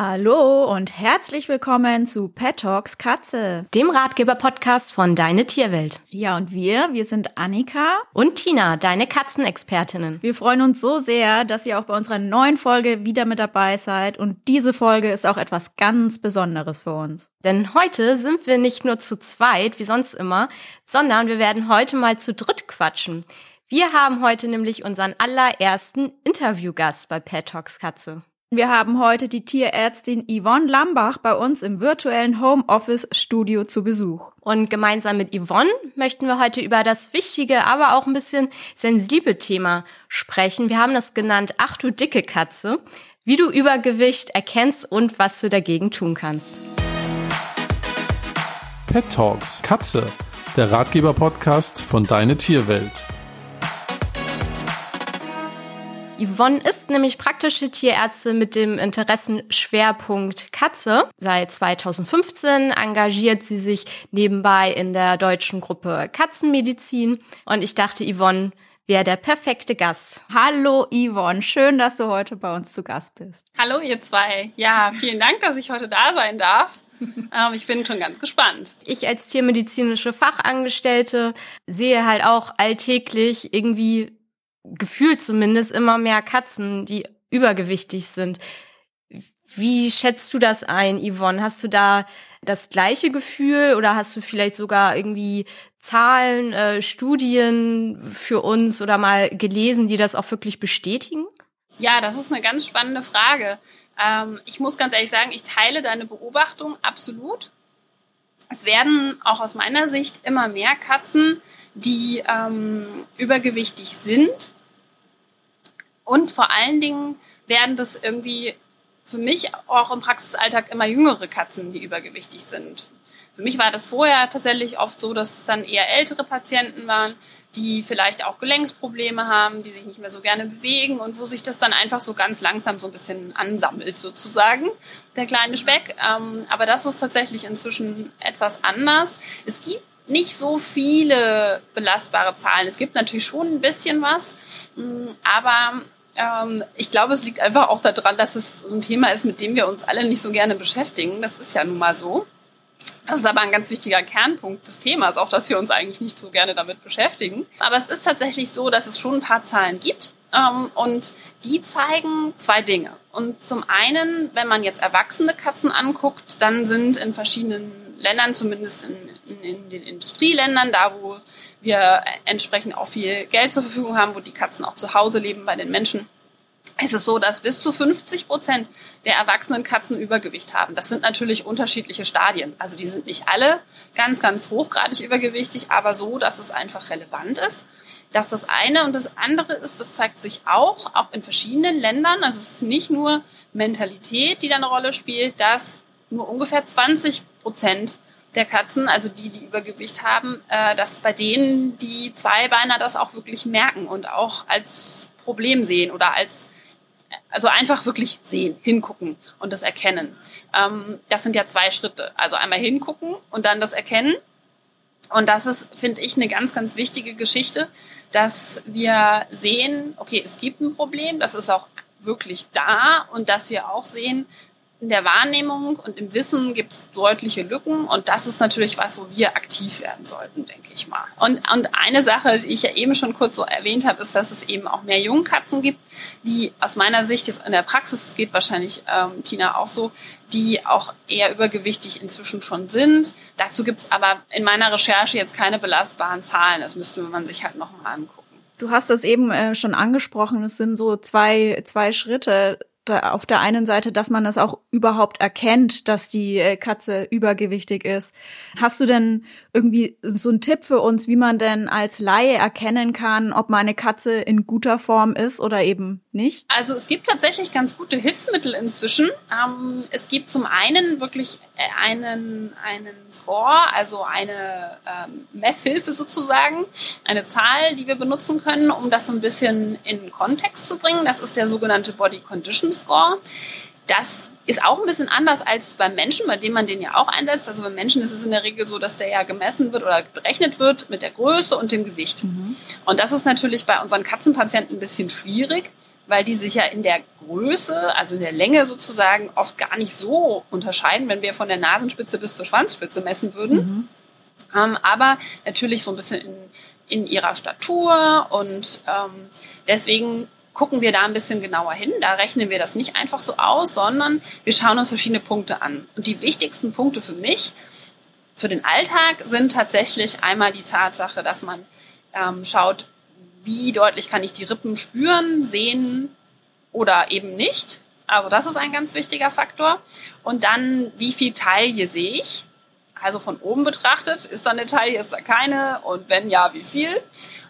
Hallo und herzlich willkommen zu Pet Talks Katze, dem Ratgeber-Podcast von Deine Tierwelt. Ja, und wir, wir sind Annika und Tina, deine Katzenexpertinnen. Wir freuen uns so sehr, dass ihr auch bei unserer neuen Folge wieder mit dabei seid und diese Folge ist auch etwas ganz Besonderes für uns. Denn heute sind wir nicht nur zu zweit, wie sonst immer, sondern wir werden heute mal zu dritt quatschen. Wir haben heute nämlich unseren allerersten Interviewgast bei Pet Talks Katze. Wir haben heute die Tierärztin Yvonne Lambach bei uns im virtuellen Homeoffice-Studio zu Besuch. Und gemeinsam mit Yvonne möchten wir heute über das wichtige, aber auch ein bisschen sensible Thema sprechen. Wir haben das genannt Ach du dicke Katze, wie du Übergewicht erkennst und was du dagegen tun kannst. Pet Talks Katze, der Ratgeber-Podcast von Deine Tierwelt. Yvonne ist nämlich praktische Tierärztin mit dem Interessenschwerpunkt Katze. Seit 2015 engagiert sie sich nebenbei in der deutschen Gruppe Katzenmedizin. Und ich dachte, Yvonne wäre der perfekte Gast. Hallo Yvonne, schön, dass du heute bei uns zu Gast bist. Hallo ihr zwei. Ja, vielen Dank, dass ich heute da sein darf. Ähm, ich bin schon ganz gespannt. Ich als tiermedizinische Fachangestellte sehe halt auch alltäglich irgendwie gefühlt zumindest immer mehr Katzen, die übergewichtig sind. Wie schätzt du das ein, Yvonne? Hast du da das gleiche Gefühl oder hast du vielleicht sogar irgendwie Zahlen, äh, Studien für uns oder mal gelesen, die das auch wirklich bestätigen? Ja, das ist eine ganz spannende Frage. Ähm, ich muss ganz ehrlich sagen, ich teile deine Beobachtung absolut. Es werden auch aus meiner Sicht immer mehr Katzen, die ähm, übergewichtig sind und vor allen Dingen werden das irgendwie für mich auch im Praxisalltag immer jüngere Katzen, die übergewichtig sind. Für mich war das vorher tatsächlich oft so, dass es dann eher ältere Patienten waren, die vielleicht auch Gelenksprobleme haben, die sich nicht mehr so gerne bewegen und wo sich das dann einfach so ganz langsam so ein bisschen ansammelt sozusagen, der kleine Speck. Ähm, aber das ist tatsächlich inzwischen etwas anders. Es gibt nicht so viele belastbare Zahlen. Es gibt natürlich schon ein bisschen was, mm, aber ähm, ich glaube, es liegt einfach auch daran, dass es ein Thema ist, mit dem wir uns alle nicht so gerne beschäftigen. Das ist ja nun mal so. Das ist aber ein ganz wichtiger Kernpunkt des Themas, auch dass wir uns eigentlich nicht so gerne damit beschäftigen. Aber es ist tatsächlich so, dass es schon ein paar Zahlen gibt. Ähm, und die zeigen zwei Dinge. Und zum einen, wenn man jetzt erwachsene Katzen anguckt, dann sind in verschiedenen Ländern, zumindest in, in, in den Industrieländern, da wo wir entsprechend auch viel Geld zur Verfügung haben, wo die Katzen auch zu Hause leben bei den Menschen, ist es so, dass bis zu 50 Prozent der erwachsenen Katzen Übergewicht haben. Das sind natürlich unterschiedliche Stadien. Also die sind nicht alle ganz, ganz hochgradig übergewichtig, aber so, dass es einfach relevant ist. Das ist das eine. Und das andere ist, das zeigt sich auch, auch in verschiedenen Ländern. Also es ist nicht nur Mentalität, die da eine Rolle spielt, dass nur ungefähr 20 Prozent der Katzen, also die, die Übergewicht haben, äh, dass bei denen die Zweibeiner das auch wirklich merken und auch als Problem sehen oder als also einfach wirklich sehen, hingucken und das erkennen. Ähm, das sind ja zwei Schritte. Also einmal hingucken und dann das erkennen. Und das ist, finde ich, eine ganz, ganz wichtige Geschichte, dass wir sehen, okay, es gibt ein Problem, das ist auch wirklich da und dass wir auch sehen, in der Wahrnehmung und im Wissen gibt es deutliche Lücken und das ist natürlich was, wo wir aktiv werden sollten, denke ich mal. Und, und eine Sache, die ich ja eben schon kurz so erwähnt habe, ist, dass es eben auch mehr Jungkatzen gibt, die aus meiner Sicht jetzt in der Praxis, geht wahrscheinlich ähm, Tina auch so, die auch eher übergewichtig inzwischen schon sind. Dazu gibt es aber in meiner Recherche jetzt keine belastbaren Zahlen. Das müsste man sich halt nochmal angucken. Du hast das eben äh, schon angesprochen. Es sind so zwei, zwei Schritte auf der einen Seite, dass man es auch überhaupt erkennt, dass die äh, Katze übergewichtig ist. Hast du denn irgendwie so einen Tipp für uns, wie man denn als Laie erkennen kann, ob meine Katze in guter Form ist oder eben nicht? Also es gibt tatsächlich ganz gute Hilfsmittel inzwischen. Ähm, es gibt zum einen wirklich äh, einen, einen Score, also eine ähm, Messhilfe sozusagen, eine Zahl, die wir benutzen können, um das ein bisschen in Kontext zu bringen. Das ist der sogenannte Body Condition Score. Das ist auch ein bisschen anders als beim Menschen, bei dem man den ja auch einsetzt. Also beim Menschen ist es in der Regel so, dass der ja gemessen wird oder berechnet wird mit der Größe und dem Gewicht. Mhm. Und das ist natürlich bei unseren Katzenpatienten ein bisschen schwierig, weil die sich ja in der Größe, also in der Länge sozusagen, oft gar nicht so unterscheiden, wenn wir von der Nasenspitze bis zur Schwanzspitze messen würden. Mhm. Ähm, aber natürlich so ein bisschen in, in ihrer Statur und ähm, deswegen gucken wir da ein bisschen genauer hin. Da rechnen wir das nicht einfach so aus, sondern wir schauen uns verschiedene Punkte an. Und die wichtigsten Punkte für mich, für den Alltag, sind tatsächlich einmal die Tatsache, dass man ähm, schaut, wie deutlich kann ich die Rippen spüren, sehen oder eben nicht. Also das ist ein ganz wichtiger Faktor. Und dann, wie viel Taille sehe ich? Also von oben betrachtet, ist da eine Taille, ist da keine? Und wenn ja, wie viel?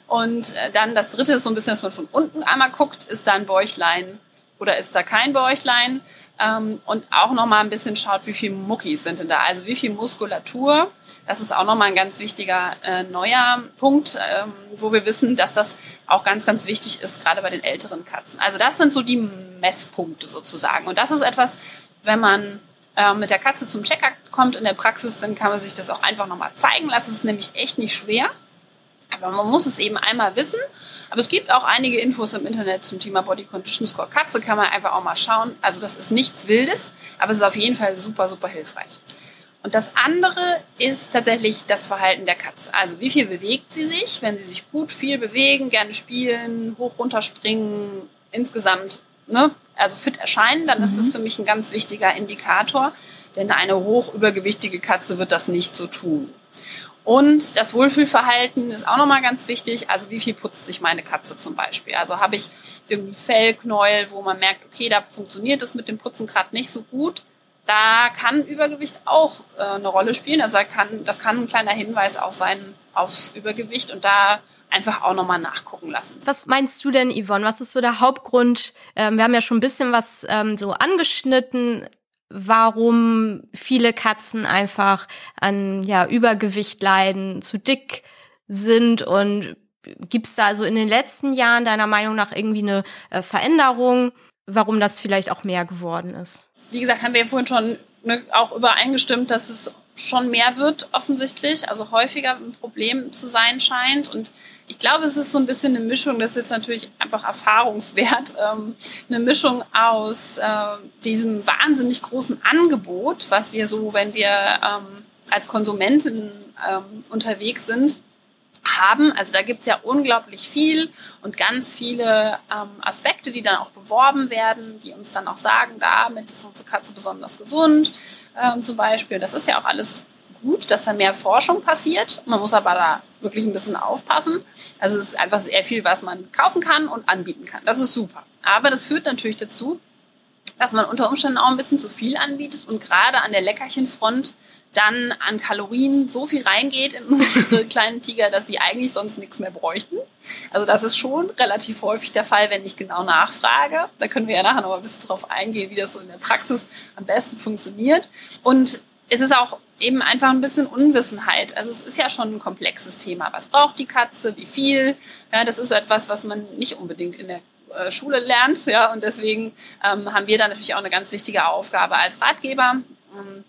Und äh, dann das dritte ist so ein bisschen, dass man von unten einmal guckt, ist da ein Bäuchlein oder ist da kein Bäuchlein? Ähm, und auch nochmal ein bisschen schaut, wie viel Muckis sind denn da, also wie viel Muskulatur. Das ist auch nochmal ein ganz wichtiger äh, neuer Punkt, ähm, wo wir wissen, dass das auch ganz, ganz wichtig ist, gerade bei den älteren Katzen. Also das sind so die Messpunkte sozusagen. Und das ist etwas, wenn man äh, mit der Katze zum Checker kommt in der Praxis, dann kann man sich das auch einfach nochmal zeigen lassen. Es ist nämlich echt nicht schwer. Aber man muss es eben einmal wissen. Aber es gibt auch einige Infos im Internet zum Thema Body Condition Score Katze, kann man einfach auch mal schauen. Also das ist nichts Wildes, aber es ist auf jeden Fall super, super hilfreich. Und das andere ist tatsächlich das Verhalten der Katze. Also wie viel bewegt sie sich, wenn sie sich gut viel bewegen, gerne spielen, hoch runter springen, insgesamt ne, also fit erscheinen, dann mhm. ist das für mich ein ganz wichtiger Indikator, denn eine hoch übergewichtige Katze wird das nicht so tun. Und das Wohlfühlverhalten ist auch nochmal ganz wichtig. Also wie viel putzt sich meine Katze zum Beispiel? Also habe ich irgendwie Fellknäuel, wo man merkt, okay, da funktioniert es mit dem Putzen gerade nicht so gut. Da kann Übergewicht auch äh, eine Rolle spielen. Also kann, das kann ein kleiner Hinweis auch sein aufs Übergewicht und da einfach auch nochmal nachgucken lassen. Was meinst du denn, Yvonne? Was ist so der Hauptgrund? Ähm, wir haben ja schon ein bisschen was ähm, so angeschnitten warum viele Katzen einfach an ja, Übergewicht leiden, zu dick sind und gibt es da also in den letzten Jahren deiner Meinung nach irgendwie eine äh, Veränderung, warum das vielleicht auch mehr geworden ist? Wie gesagt, haben wir ja vorhin schon ne, auch übereingestimmt, dass es schon mehr wird offensichtlich, also häufiger ein Problem zu sein scheint. Und ich glaube, es ist so ein bisschen eine Mischung, das ist jetzt natürlich einfach erfahrungswert, ähm, eine Mischung aus äh, diesem wahnsinnig großen Angebot, was wir so, wenn wir ähm, als Konsumenten ähm, unterwegs sind, haben. Also da gibt es ja unglaublich viel und ganz viele ähm, Aspekte, die dann auch beworben werden, die uns dann auch sagen, damit ist unsere Katze besonders gesund ähm, zum Beispiel. Das ist ja auch alles gut, dass da mehr Forschung passiert. Man muss aber da wirklich ein bisschen aufpassen. Also es ist einfach sehr viel, was man kaufen kann und anbieten kann. Das ist super. Aber das führt natürlich dazu, dass man unter Umständen auch ein bisschen zu viel anbietet und gerade an der Leckerchenfront dann an Kalorien so viel reingeht in unsere kleinen Tiger, dass sie eigentlich sonst nichts mehr bräuchten. Also das ist schon relativ häufig der Fall, wenn ich genau nachfrage. Da können wir ja nachher noch ein bisschen drauf eingehen, wie das so in der Praxis am besten funktioniert. Und es ist auch eben einfach ein bisschen Unwissenheit. Also es ist ja schon ein komplexes Thema. Was braucht die Katze? Wie viel? Ja, das ist so etwas, was man nicht unbedingt in der äh, Schule lernt. Ja, und deswegen ähm, haben wir da natürlich auch eine ganz wichtige Aufgabe als Ratgeber. Ähm,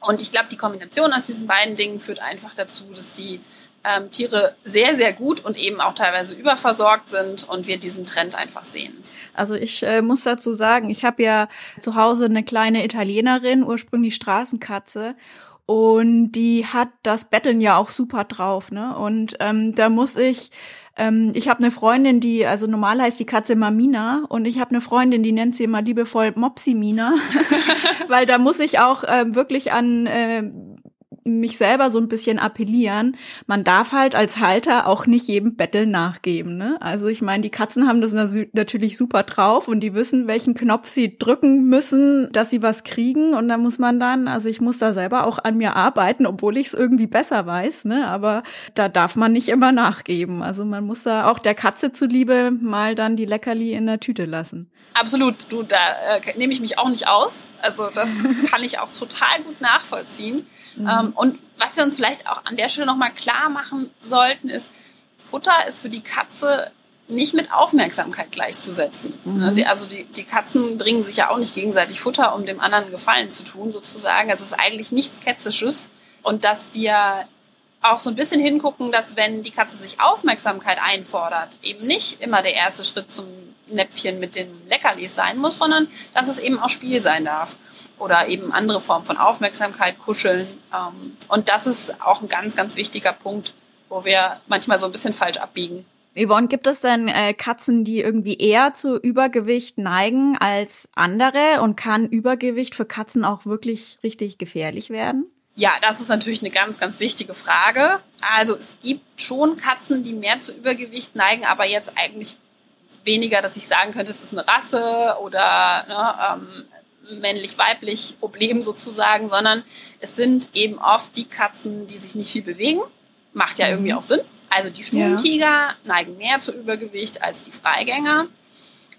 und ich glaube, die Kombination aus diesen beiden Dingen führt einfach dazu, dass die ähm, Tiere sehr, sehr gut und eben auch teilweise überversorgt sind und wir diesen Trend einfach sehen. Also ich äh, muss dazu sagen, ich habe ja zu Hause eine kleine Italienerin, ursprünglich Straßenkatze. Und die hat das Betteln ja auch super drauf, ne? Und ähm, da muss ich ähm, ich habe eine Freundin, die, also normal heißt die Katze immer Mina und ich habe eine Freundin, die nennt sie immer liebevoll Mopsi Mina, weil da muss ich auch äh, wirklich an äh, mich selber so ein bisschen appellieren. Man darf halt als Halter auch nicht jedem Betteln nachgeben. Ne? Also ich meine, die Katzen haben das natürlich super drauf und die wissen, welchen Knopf sie drücken müssen, dass sie was kriegen. Und da muss man dann, also ich muss da selber auch an mir arbeiten, obwohl ich es irgendwie besser weiß. Ne? Aber da darf man nicht immer nachgeben. Also man muss da auch der Katze zuliebe mal dann die Leckerli in der Tüte lassen. Absolut, du, da äh, nehme ich mich auch nicht aus. Also das kann ich auch total gut nachvollziehen. Mhm. Ähm, und was wir uns vielleicht auch an der Stelle nochmal klar machen sollten, ist, Futter ist für die Katze nicht mit Aufmerksamkeit gleichzusetzen. Mhm. Ne, also die, die Katzen bringen sich ja auch nicht gegenseitig Futter, um dem anderen Gefallen zu tun, sozusagen. Es ist eigentlich nichts Ketzisches. Und dass wir auch so ein bisschen hingucken, dass wenn die Katze sich Aufmerksamkeit einfordert, eben nicht immer der erste Schritt zum Näpfchen mit den Leckerlis sein muss, sondern dass es eben auch Spiel sein darf oder eben andere Formen von Aufmerksamkeit, Kuscheln. Ähm, und das ist auch ein ganz, ganz wichtiger Punkt, wo wir manchmal so ein bisschen falsch abbiegen. Yvonne, gibt es denn äh, Katzen, die irgendwie eher zu Übergewicht neigen als andere? Und kann Übergewicht für Katzen auch wirklich richtig gefährlich werden? Ja, das ist natürlich eine ganz, ganz wichtige Frage. Also es gibt schon Katzen, die mehr zu Übergewicht neigen, aber jetzt eigentlich weniger, dass ich sagen könnte, es ist eine Rasse oder ne, ähm, männlich-weiblich Problem sozusagen, sondern es sind eben oft die Katzen, die sich nicht viel bewegen. Macht ja irgendwie mhm. auch Sinn. Also die Stubentiger ja. neigen mehr zu Übergewicht als die Freigänger.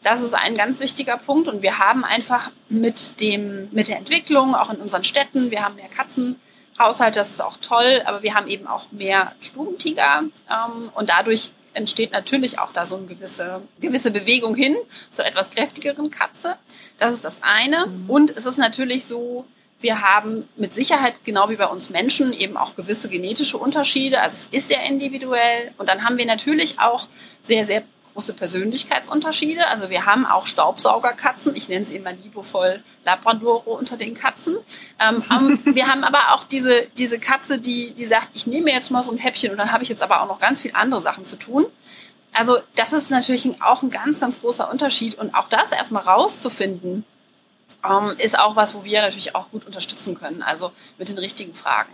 Das ist ein ganz wichtiger Punkt und wir haben einfach mit dem, mit der Entwicklung, auch in unseren Städten, wir haben mehr Katzenhaushalte, das ist auch toll, aber wir haben eben auch mehr Stubentiger ähm, und dadurch entsteht natürlich auch da so eine gewisse, gewisse Bewegung hin zur etwas kräftigeren Katze. Das ist das eine. Mhm. Und es ist natürlich so, wir haben mit Sicherheit, genau wie bei uns Menschen, eben auch gewisse genetische Unterschiede. Also es ist sehr individuell. Und dann haben wir natürlich auch sehr, sehr große Persönlichkeitsunterschiede. Also wir haben auch Staubsaugerkatzen. Ich nenne sie immer liebevoll Labradoro unter den Katzen. Ähm, wir haben aber auch diese, diese Katze, die, die sagt, ich nehme jetzt mal so ein Häppchen und dann habe ich jetzt aber auch noch ganz viele andere Sachen zu tun. Also das ist natürlich auch ein ganz, ganz großer Unterschied. Und auch das erstmal rauszufinden, ähm, ist auch was, wo wir natürlich auch gut unterstützen können. Also mit den richtigen Fragen.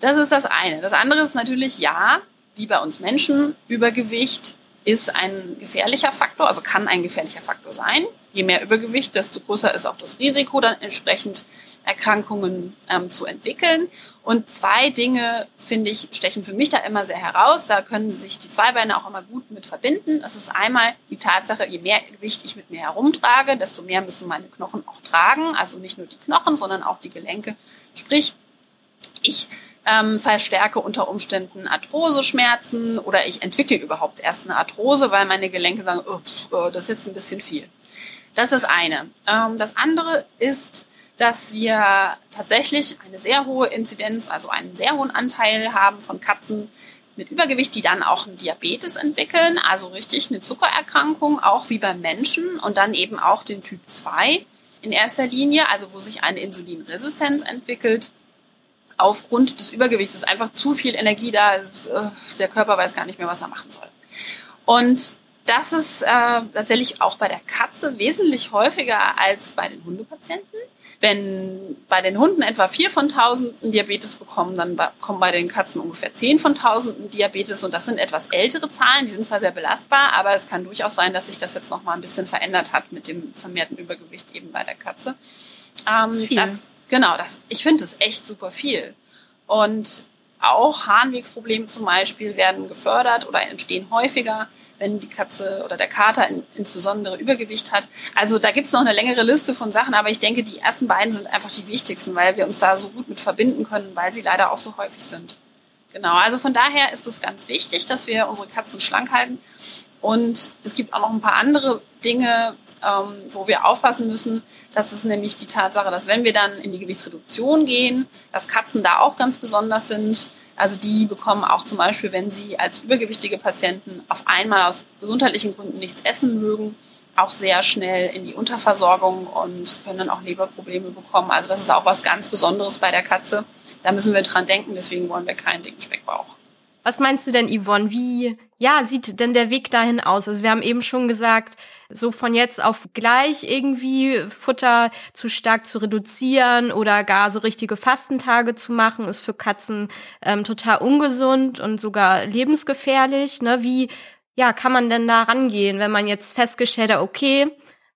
Das ist das eine. Das andere ist natürlich, ja, wie bei uns Menschen, Übergewicht ist ein gefährlicher Faktor, also kann ein gefährlicher Faktor sein. Je mehr Übergewicht, desto größer ist auch das Risiko, dann entsprechend Erkrankungen ähm, zu entwickeln. Und zwei Dinge, finde ich, stechen für mich da immer sehr heraus. Da können sich die Zweibeine auch immer gut mit verbinden. Das ist einmal die Tatsache, je mehr Gewicht ich mit mir herumtrage, desto mehr müssen meine Knochen auch tragen. Also nicht nur die Knochen, sondern auch die Gelenke. Sprich, ich ähm, verstärke unter Umständen Arthroseschmerzen oder ich entwickle überhaupt erst eine Arthrose, weil meine Gelenke sagen, oh, oh, das ist jetzt ein bisschen viel. Das ist eine. Ähm, das andere ist, dass wir tatsächlich eine sehr hohe Inzidenz, also einen sehr hohen Anteil haben von Katzen mit Übergewicht, die dann auch einen Diabetes entwickeln, also richtig eine Zuckererkrankung, auch wie beim Menschen und dann eben auch den Typ 2 in erster Linie, also wo sich eine Insulinresistenz entwickelt aufgrund des Übergewichts ist einfach zu viel Energie da, äh, der Körper weiß gar nicht mehr, was er machen soll. Und das ist äh, tatsächlich auch bei der Katze wesentlich häufiger als bei den Hundepatienten. Wenn bei den Hunden etwa vier von tausenden Diabetes bekommen, dann kommen bei den Katzen ungefähr zehn von tausenden Diabetes und das sind etwas ältere Zahlen, die sind zwar sehr belastbar, aber es kann durchaus sein, dass sich das jetzt noch mal ein bisschen verändert hat mit dem vermehrten Übergewicht eben bei der Katze. Ähm, das, das Genau, das, ich finde es echt super viel. Und auch Harnwegsprobleme zum Beispiel werden gefördert oder entstehen häufiger, wenn die Katze oder der Kater in, insbesondere Übergewicht hat. Also da gibt es noch eine längere Liste von Sachen, aber ich denke, die ersten beiden sind einfach die wichtigsten, weil wir uns da so gut mit verbinden können, weil sie leider auch so häufig sind. Genau, also von daher ist es ganz wichtig, dass wir unsere Katzen schlank halten. Und es gibt auch noch ein paar andere Dinge, ähm, wo wir aufpassen müssen. Das ist nämlich die Tatsache, dass wenn wir dann in die Gewichtsreduktion gehen, dass Katzen da auch ganz besonders sind. Also die bekommen auch zum Beispiel, wenn sie als übergewichtige Patienten auf einmal aus gesundheitlichen Gründen nichts essen mögen, auch sehr schnell in die Unterversorgung und können dann auch Leberprobleme bekommen. Also das ist auch was ganz Besonderes bei der Katze. Da müssen wir dran denken, deswegen wollen wir keinen dicken Speckbauch. Was meinst du denn, Yvonne? Wie ja, sieht denn der Weg dahin aus? Also wir haben eben schon gesagt, so von jetzt auf gleich irgendwie Futter zu stark zu reduzieren oder gar so richtige Fastentage zu machen, ist für Katzen ähm, total ungesund und sogar lebensgefährlich. Ne? Wie ja, kann man denn da rangehen, wenn man jetzt festgestellt hat, okay,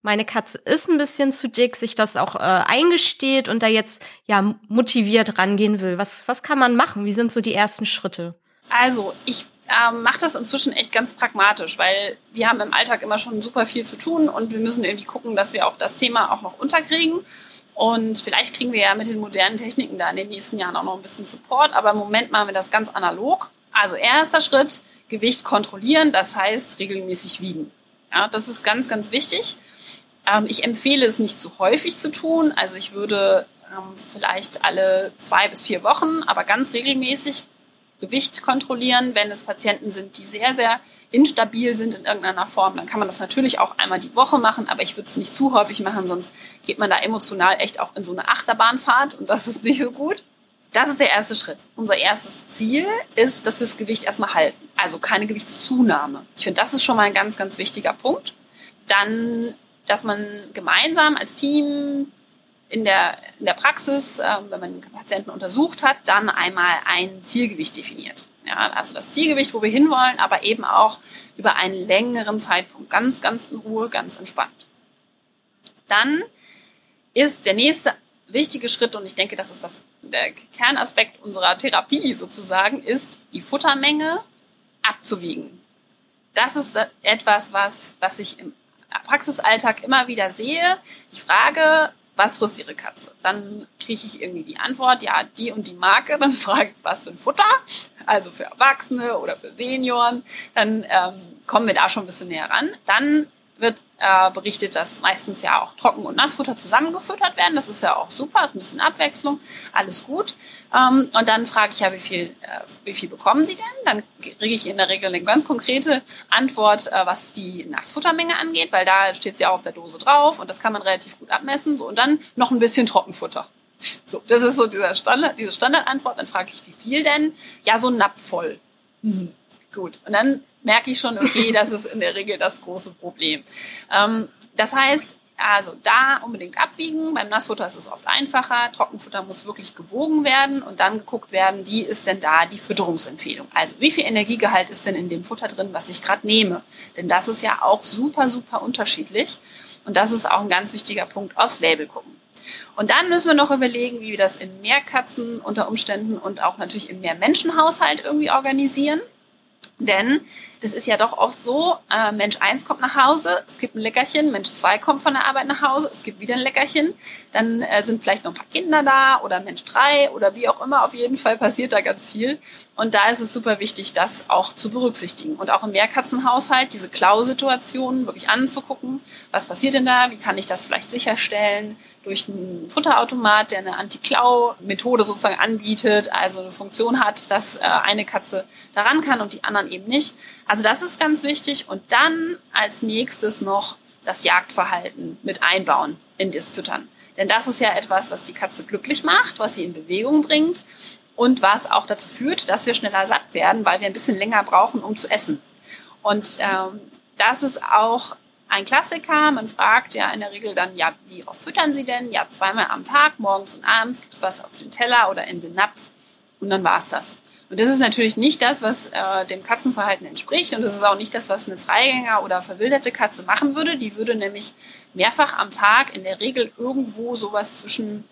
meine Katze ist ein bisschen zu dick, sich das auch äh, eingesteht und da jetzt ja motiviert rangehen will. Was, was kann man machen? Wie sind so die ersten Schritte? Also, ich ähm, mache das inzwischen echt ganz pragmatisch, weil wir haben im Alltag immer schon super viel zu tun und wir müssen irgendwie gucken, dass wir auch das Thema auch noch unterkriegen. Und vielleicht kriegen wir ja mit den modernen Techniken da in den nächsten Jahren auch noch ein bisschen Support, aber im Moment machen wir das ganz analog. Also erster Schritt, Gewicht kontrollieren, das heißt regelmäßig wiegen. Ja, das ist ganz, ganz wichtig. Ähm, ich empfehle es nicht zu häufig zu tun. Also ich würde ähm, vielleicht alle zwei bis vier Wochen, aber ganz regelmäßig Gewicht kontrollieren. Wenn es Patienten sind, die sehr, sehr instabil sind in irgendeiner Form, dann kann man das natürlich auch einmal die Woche machen, aber ich würde es nicht zu häufig machen, sonst geht man da emotional echt auch in so eine Achterbahnfahrt und das ist nicht so gut. Das ist der erste Schritt. Unser erstes Ziel ist, dass wir das Gewicht erstmal halten. Also keine Gewichtszunahme. Ich finde, das ist schon mal ein ganz, ganz wichtiger Punkt. Dann, dass man gemeinsam als Team in der, in der Praxis, äh, wenn man Patienten untersucht hat, dann einmal ein Zielgewicht definiert. Ja, also das Zielgewicht, wo wir hinwollen, aber eben auch über einen längeren Zeitpunkt. Ganz, ganz in Ruhe, ganz entspannt. Dann ist der nächste wichtige Schritt, und ich denke, das ist das, der Kernaspekt unserer Therapie sozusagen, ist die Futtermenge abzuwiegen. Das ist etwas, was, was ich im Praxisalltag immer wieder sehe. Ich frage, was frisst Ihre Katze? Dann kriege ich irgendwie die Antwort, ja, die und die Marke. Dann frage ich, was für ein Futter? Also für Erwachsene oder für Senioren. Dann ähm, kommen wir da schon ein bisschen näher ran. Dann wird äh, berichtet, dass meistens ja auch Trocken- und Nassfutter zusammengefüttert werden. Das ist ja auch super, ist ein bisschen Abwechslung, alles gut. Ähm, und dann frage ich ja, wie viel, äh, wie viel bekommen Sie denn? Dann kriege ich in der Regel eine ganz konkrete Antwort, äh, was die Nassfuttermenge angeht, weil da steht sie auch auf der Dose drauf und das kann man relativ gut abmessen. So, und dann noch ein bisschen Trockenfutter. So, das ist so dieser Standard, diese Standardantwort. Dann frage ich, wie viel denn? Ja, so ein Napf voll. Mhm. Gut. Und dann merke ich schon, okay, das ist in der Regel das große Problem. Ähm, das heißt, also da unbedingt abwiegen. Beim Nassfutter ist es oft einfacher. Trockenfutter muss wirklich gewogen werden und dann geguckt werden, wie ist denn da die Fütterungsempfehlung. Also wie viel Energiegehalt ist denn in dem Futter drin, was ich gerade nehme. Denn das ist ja auch super, super unterschiedlich. Und das ist auch ein ganz wichtiger Punkt, aufs Label gucken. Und dann müssen wir noch überlegen, wie wir das in Mehrkatzen unter Umständen und auch natürlich im Mehrmenschenhaushalt irgendwie organisieren. Denn das ist ja doch oft so, äh, Mensch 1 kommt nach Hause, es gibt ein Leckerchen, Mensch 2 kommt von der Arbeit nach Hause, es gibt wieder ein Leckerchen, dann äh, sind vielleicht noch ein paar Kinder da oder Mensch 3 oder wie auch immer, auf jeden Fall passiert da ganz viel. Und da ist es super wichtig, das auch zu berücksichtigen. Und auch im Mehrkatzenhaushalt diese Klau-Situationen wirklich anzugucken. Was passiert denn da? Wie kann ich das vielleicht sicherstellen? Durch einen Futterautomat, der eine Anti-Klau-Methode sozusagen anbietet, also eine Funktion hat, dass äh, eine Katze daran kann und die anderen eben nicht. Das ist ganz wichtig. Und dann als nächstes noch das Jagdverhalten mit einbauen in das Füttern. Denn das ist ja etwas, was die Katze glücklich macht, was sie in Bewegung bringt und was auch dazu führt, dass wir schneller satt werden, weil wir ein bisschen länger brauchen, um zu essen. Und ähm, das ist auch ein Klassiker. Man fragt ja in der Regel dann, ja, wie oft füttern Sie denn? Ja, zweimal am Tag, morgens und abends gibt es was auf den Teller oder in den Napf und dann war's das. Und das ist natürlich nicht das, was äh, dem Katzenverhalten entspricht. Und das ist auch nicht das, was eine Freigänger oder verwilderte Katze machen würde. Die würde nämlich mehrfach am Tag in der Regel irgendwo sowas zwischen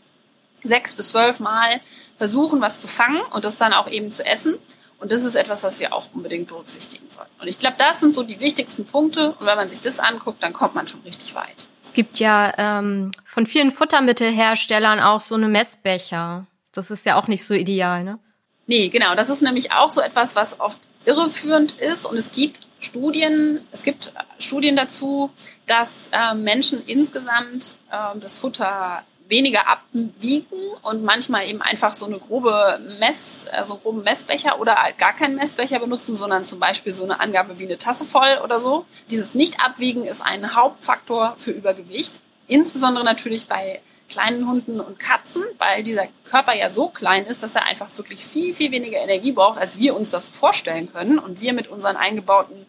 sechs bis zwölf Mal versuchen, was zu fangen und das dann auch eben zu essen. Und das ist etwas, was wir auch unbedingt berücksichtigen sollten. Und ich glaube, das sind so die wichtigsten Punkte. Und wenn man sich das anguckt, dann kommt man schon richtig weit. Es gibt ja ähm, von vielen Futtermittelherstellern auch so eine Messbecher. Das ist ja auch nicht so ideal, ne? Nee, genau. Das ist nämlich auch so etwas, was oft irreführend ist. Und es gibt Studien, es gibt Studien dazu, dass äh, Menschen insgesamt äh, das Futter weniger abwiegen und manchmal eben einfach so eine grobe Mess, äh, so einen groben Messbecher oder halt gar keinen Messbecher benutzen, sondern zum Beispiel so eine Angabe wie eine Tasse voll oder so. Dieses Nicht-Abwiegen ist ein Hauptfaktor für Übergewicht. Insbesondere natürlich bei kleinen Hunden und Katzen, weil dieser Körper ja so klein ist, dass er einfach wirklich viel, viel weniger Energie braucht, als wir uns das vorstellen können. Und wir mit unseren eingebauten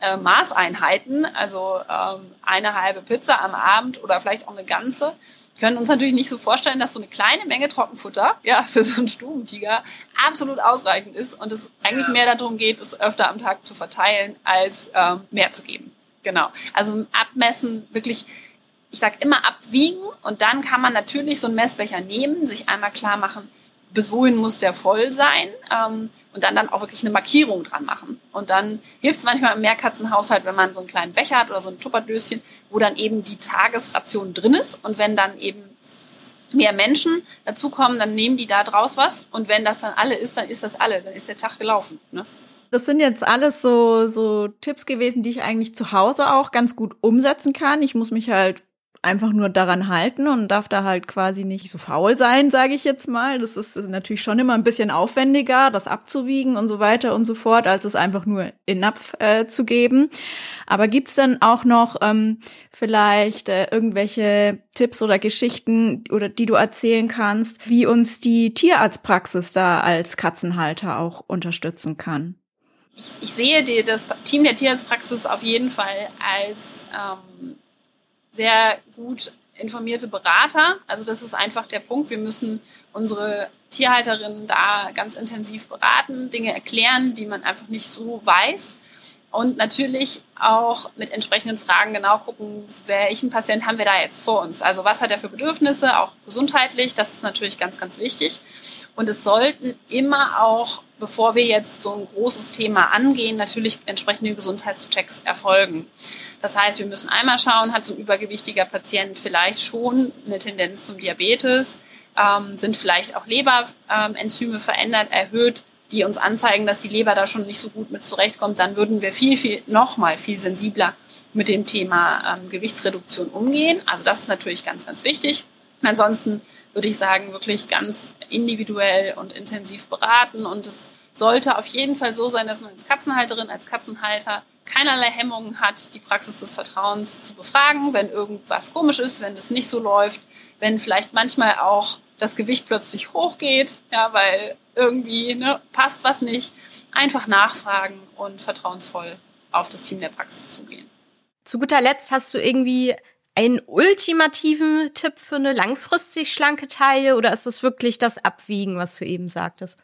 äh, Maßeinheiten, also ähm, eine halbe Pizza am Abend oder vielleicht auch eine ganze, können uns natürlich nicht so vorstellen, dass so eine kleine Menge Trockenfutter ja für so einen Stubentiger absolut ausreichend ist und es eigentlich mehr darum geht, es öfter am Tag zu verteilen, als ähm, mehr zu geben. Genau. Also abmessen wirklich ich sage immer abwiegen und dann kann man natürlich so einen Messbecher nehmen, sich einmal klar machen, bis wohin muss der voll sein ähm, und dann dann auch wirklich eine Markierung dran machen. Und dann hilft es manchmal im Mehrkatzenhaushalt, wenn man so einen kleinen Becher hat oder so ein Tupperdöschen, wo dann eben die Tagesration drin ist und wenn dann eben mehr Menschen dazukommen, dann nehmen die da draus was und wenn das dann alle ist, dann ist das alle, dann ist der Tag gelaufen. Ne? Das sind jetzt alles so, so Tipps gewesen, die ich eigentlich zu Hause auch ganz gut umsetzen kann. Ich muss mich halt einfach nur daran halten und darf da halt quasi nicht so faul sein, sage ich jetzt mal. Das ist natürlich schon immer ein bisschen aufwendiger, das abzuwiegen und so weiter und so fort, als es einfach nur in Napf äh, zu geben. Aber gibt's denn auch noch ähm, vielleicht äh, irgendwelche Tipps oder Geschichten oder die du erzählen kannst, wie uns die Tierarztpraxis da als Katzenhalter auch unterstützen kann? Ich, ich sehe die, das Team der Tierarztpraxis auf jeden Fall als ähm, sehr gut informierte Berater. Also das ist einfach der Punkt. Wir müssen unsere Tierhalterinnen da ganz intensiv beraten, Dinge erklären, die man einfach nicht so weiß. Und natürlich auch mit entsprechenden Fragen genau gucken, welchen Patient haben wir da jetzt vor uns. Also was hat er für Bedürfnisse, auch gesundheitlich, das ist natürlich ganz, ganz wichtig. Und es sollten immer auch, bevor wir jetzt so ein großes Thema angehen, natürlich entsprechende Gesundheitschecks erfolgen. Das heißt, wir müssen einmal schauen, hat so ein übergewichtiger Patient vielleicht schon eine Tendenz zum Diabetes, ähm, sind vielleicht auch Leberenzyme verändert, erhöht, die uns anzeigen, dass die Leber da schon nicht so gut mit zurechtkommt, dann würden wir viel, viel, nochmal viel sensibler mit dem Thema ähm, Gewichtsreduktion umgehen. Also das ist natürlich ganz, ganz wichtig. ansonsten würde ich sagen, wirklich ganz individuell und intensiv beraten. Und es sollte auf jeden Fall so sein, dass man als Katzenhalterin, als Katzenhalter keinerlei Hemmungen hat, die Praxis des Vertrauens zu befragen, wenn irgendwas komisch ist, wenn das nicht so läuft, wenn vielleicht manchmal auch das Gewicht plötzlich hochgeht, ja, weil irgendwie ne, passt was nicht. Einfach nachfragen und vertrauensvoll auf das Team der Praxis zugehen. Zu guter Letzt hast du irgendwie einen ultimativen Tipp für eine langfristig schlanke Taille oder ist das wirklich das Abwiegen, was du eben sagtest?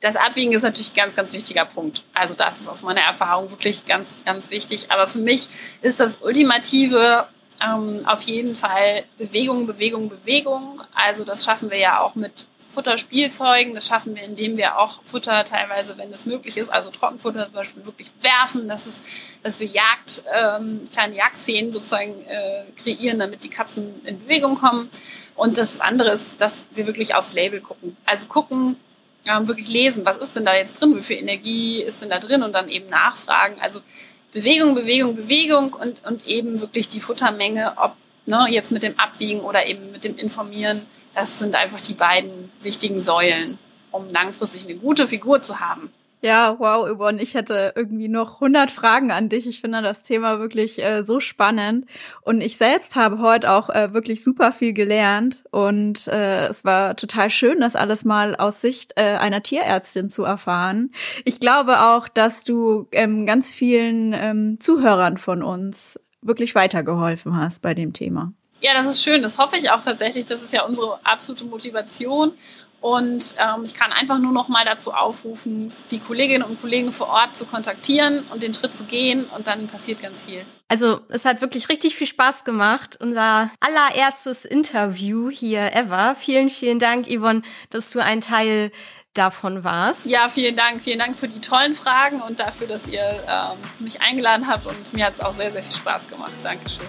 Das Abwiegen ist natürlich ein ganz, ganz wichtiger Punkt. Also das ist aus meiner Erfahrung wirklich ganz, ganz wichtig. Aber für mich ist das Ultimative ähm, auf jeden Fall Bewegung, Bewegung, Bewegung. Also das schaffen wir ja auch mit Futterspielzeugen. Das schaffen wir, indem wir auch Futter teilweise, wenn es möglich ist, also Trockenfutter zum Beispiel wirklich werfen, dass, es, dass wir Jagd, ähm, kleine Jagdszenen sozusagen äh, kreieren, damit die Katzen in Bewegung kommen. Und das andere ist, dass wir wirklich aufs Label gucken. Also gucken, ähm, wirklich lesen, was ist denn da jetzt drin, wie viel Energie ist denn da drin und dann eben nachfragen. Also Bewegung, Bewegung, Bewegung und, und eben wirklich die Futtermenge, ob ne, jetzt mit dem Abwiegen oder eben mit dem Informieren das sind einfach die beiden wichtigen Säulen, um langfristig eine gute Figur zu haben. Ja, wow, Yvonne, ich hätte irgendwie noch 100 Fragen an dich. Ich finde das Thema wirklich äh, so spannend. Und ich selbst habe heute auch äh, wirklich super viel gelernt. Und äh, es war total schön, das alles mal aus Sicht äh, einer Tierärztin zu erfahren. Ich glaube auch, dass du ähm, ganz vielen ähm, Zuhörern von uns wirklich weitergeholfen hast bei dem Thema. Ja, das ist schön. Das hoffe ich auch tatsächlich. Das ist ja unsere absolute Motivation. Und ähm, ich kann einfach nur noch mal dazu aufrufen, die Kolleginnen und Kollegen vor Ort zu kontaktieren und den Schritt zu gehen. Und dann passiert ganz viel. Also es hat wirklich richtig viel Spaß gemacht. Unser allererstes Interview hier ever. Vielen, vielen Dank, Yvonne, dass du ein Teil davon warst. Ja, vielen Dank. Vielen Dank für die tollen Fragen und dafür, dass ihr ähm, mich eingeladen habt. Und mir hat es auch sehr, sehr viel Spaß gemacht. Dankeschön.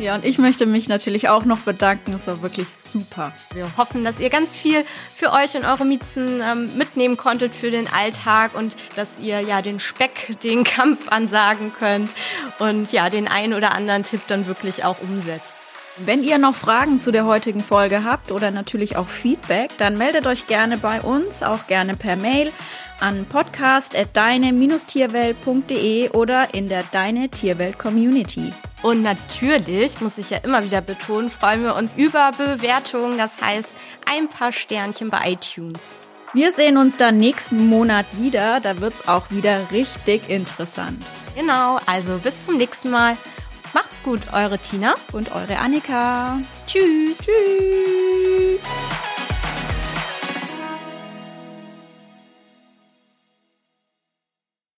Ja, und ich möchte mich natürlich auch noch bedanken. Es war wirklich super. Wir hoffen, dass ihr ganz viel für euch und eure Miezen ähm, mitnehmen konntet für den Alltag und dass ihr ja den Speck, den Kampf ansagen könnt und ja, den einen oder anderen Tipp dann wirklich auch umsetzt. Wenn ihr noch Fragen zu der heutigen Folge habt oder natürlich auch Feedback, dann meldet euch gerne bei uns, auch gerne per Mail an podcast.deine-tierwelt.de oder in der Deine Tierwelt Community. Und natürlich, muss ich ja immer wieder betonen, freuen wir uns über Bewertungen, das heißt ein paar Sternchen bei iTunes. Wir sehen uns dann nächsten Monat wieder, da wird es auch wieder richtig interessant. Genau, also bis zum nächsten Mal. Macht's gut, eure Tina und eure Annika. Tschüss. Tschüss.